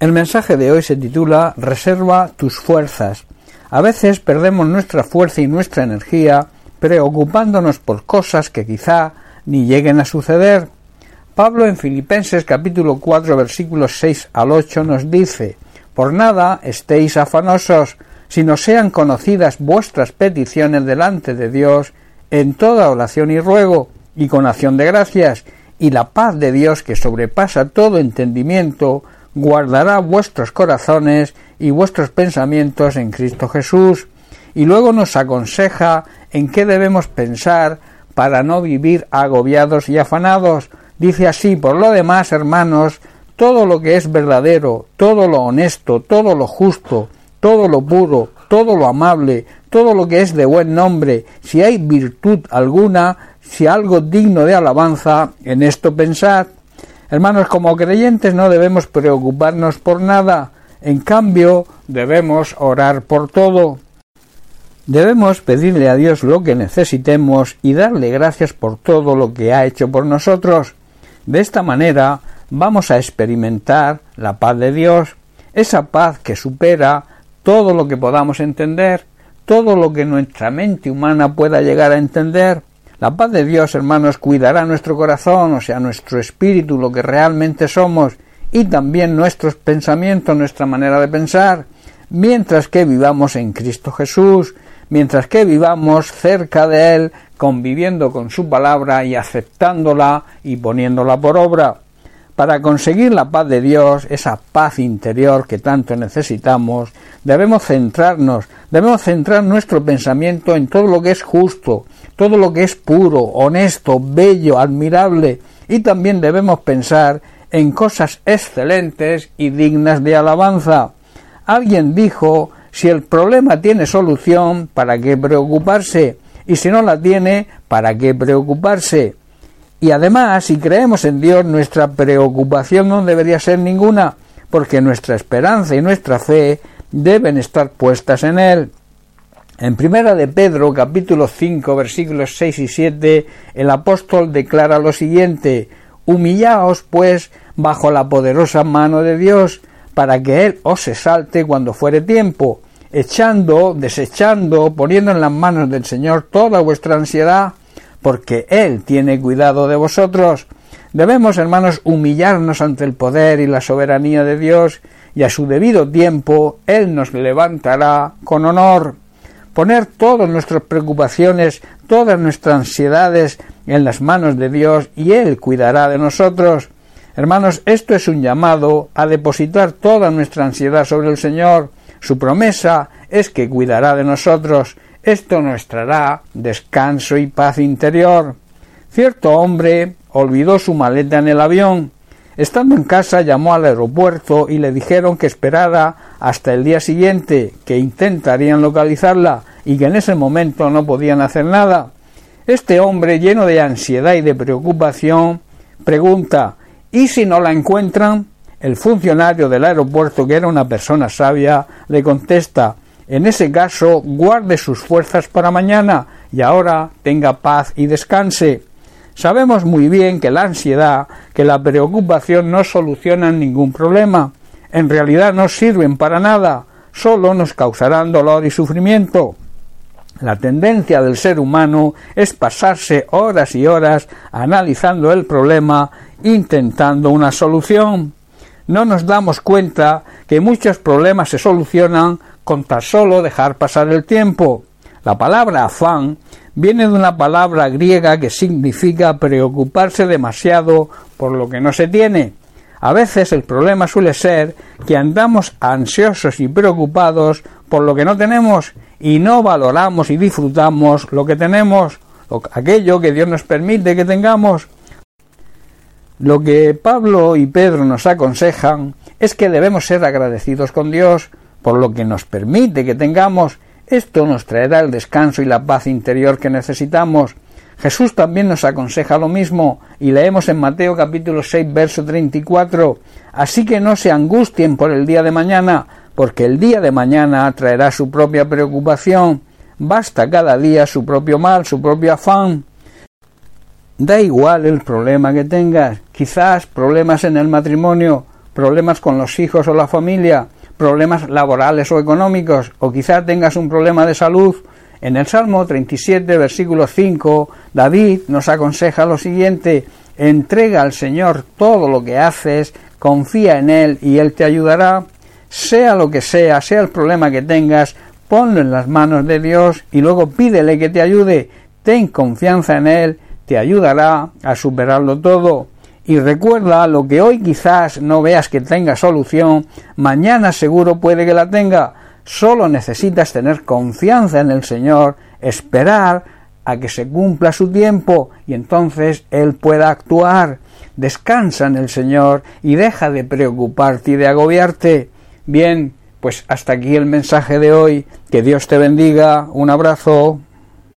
El mensaje de hoy se titula Reserva tus fuerzas. A veces perdemos nuestra fuerza y nuestra energía preocupándonos por cosas que quizá ni lleguen a suceder. Pablo en Filipenses capítulo 4 versículos 6 al 8 nos dice Por nada estéis afanosos, sino sean conocidas vuestras peticiones delante de Dios en toda oración y ruego, y con acción de gracias, y la paz de Dios que sobrepasa todo entendimiento, guardará vuestros corazones y vuestros pensamientos en Cristo Jesús. Y luego nos aconseja en qué debemos pensar para no vivir agobiados y afanados. Dice así, por lo demás, hermanos, todo lo que es verdadero, todo lo honesto, todo lo justo, todo lo puro, todo lo amable, todo lo que es de buen nombre, si hay virtud alguna, si algo digno de alabanza, en esto pensad. Hermanos, como creyentes no debemos preocuparnos por nada, en cambio debemos orar por todo. Debemos pedirle a Dios lo que necesitemos y darle gracias por todo lo que ha hecho por nosotros. De esta manera vamos a experimentar la paz de Dios, esa paz que supera todo lo que podamos entender, todo lo que nuestra mente humana pueda llegar a entender. La paz de Dios, hermanos, cuidará nuestro corazón, o sea, nuestro espíritu, lo que realmente somos, y también nuestros pensamientos, nuestra manera de pensar, mientras que vivamos en Cristo Jesús, mientras que vivamos cerca de Él, conviviendo con su palabra y aceptándola y poniéndola por obra. Para conseguir la paz de Dios, esa paz interior que tanto necesitamos, debemos centrarnos, debemos centrar nuestro pensamiento en todo lo que es justo, todo lo que es puro, honesto, bello, admirable, y también debemos pensar en cosas excelentes y dignas de alabanza. Alguien dijo, si el problema tiene solución, ¿para qué preocuparse? Y si no la tiene, ¿para qué preocuparse? Y además, si creemos en Dios, nuestra preocupación no debería ser ninguna, porque nuestra esperanza y nuestra fe deben estar puestas en Él. En primera de Pedro, capítulo 5, versículos 6 y 7, el apóstol declara lo siguiente, Humillaos, pues, bajo la poderosa mano de Dios, para que Él os exalte cuando fuere tiempo, echando, desechando, poniendo en las manos del Señor toda vuestra ansiedad, porque Él tiene cuidado de vosotros. Debemos, hermanos, humillarnos ante el poder y la soberanía de Dios, y a su debido tiempo Él nos levantará con honor. Poner todas nuestras preocupaciones, todas nuestras ansiedades en las manos de Dios, y Él cuidará de nosotros. Hermanos, esto es un llamado a depositar toda nuestra ansiedad sobre el Señor. Su promesa es que cuidará de nosotros esto nos traerá descanso y paz interior. Cierto hombre olvidó su maleta en el avión. Estando en casa llamó al aeropuerto y le dijeron que esperara hasta el día siguiente, que intentarían localizarla y que en ese momento no podían hacer nada. Este hombre, lleno de ansiedad y de preocupación, pregunta ¿Y si no la encuentran? El funcionario del aeropuerto, que era una persona sabia, le contesta en ese caso, guarde sus fuerzas para mañana y ahora tenga paz y descanse. Sabemos muy bien que la ansiedad, que la preocupación no solucionan ningún problema. En realidad no sirven para nada, solo nos causarán dolor y sufrimiento. La tendencia del ser humano es pasarse horas y horas analizando el problema, intentando una solución. No nos damos cuenta que muchos problemas se solucionan con tan solo dejar pasar el tiempo. La palabra afán viene de una palabra griega que significa preocuparse demasiado por lo que no se tiene. A veces el problema suele ser que andamos ansiosos y preocupados por lo que no tenemos y no valoramos y disfrutamos lo que tenemos, aquello que Dios nos permite que tengamos. Lo que Pablo y Pedro nos aconsejan es que debemos ser agradecidos con Dios por lo que nos permite que tengamos, esto nos traerá el descanso y la paz interior que necesitamos. Jesús también nos aconseja lo mismo, y leemos en Mateo capítulo 6, verso 34, Así que no se angustien por el día de mañana, porque el día de mañana traerá su propia preocupación. Basta cada día su propio mal, su propio afán. Da igual el problema que tengas, quizás problemas en el matrimonio, problemas con los hijos o la familia, problemas laborales o económicos, o quizá tengas un problema de salud. En el Salmo 37, versículo 5, David nos aconseja lo siguiente, entrega al Señor todo lo que haces, confía en Él y Él te ayudará. Sea lo que sea, sea el problema que tengas, ponlo en las manos de Dios y luego pídele que te ayude. Ten confianza en Él, te ayudará a superarlo todo. Y recuerda lo que hoy quizás no veas que tenga solución, mañana seguro puede que la tenga. Solo necesitas tener confianza en el Señor, esperar a que se cumpla su tiempo y entonces Él pueda actuar. Descansa en el Señor y deja de preocuparte y de agobiarte. Bien, pues hasta aquí el mensaje de hoy. Que Dios te bendiga. Un abrazo.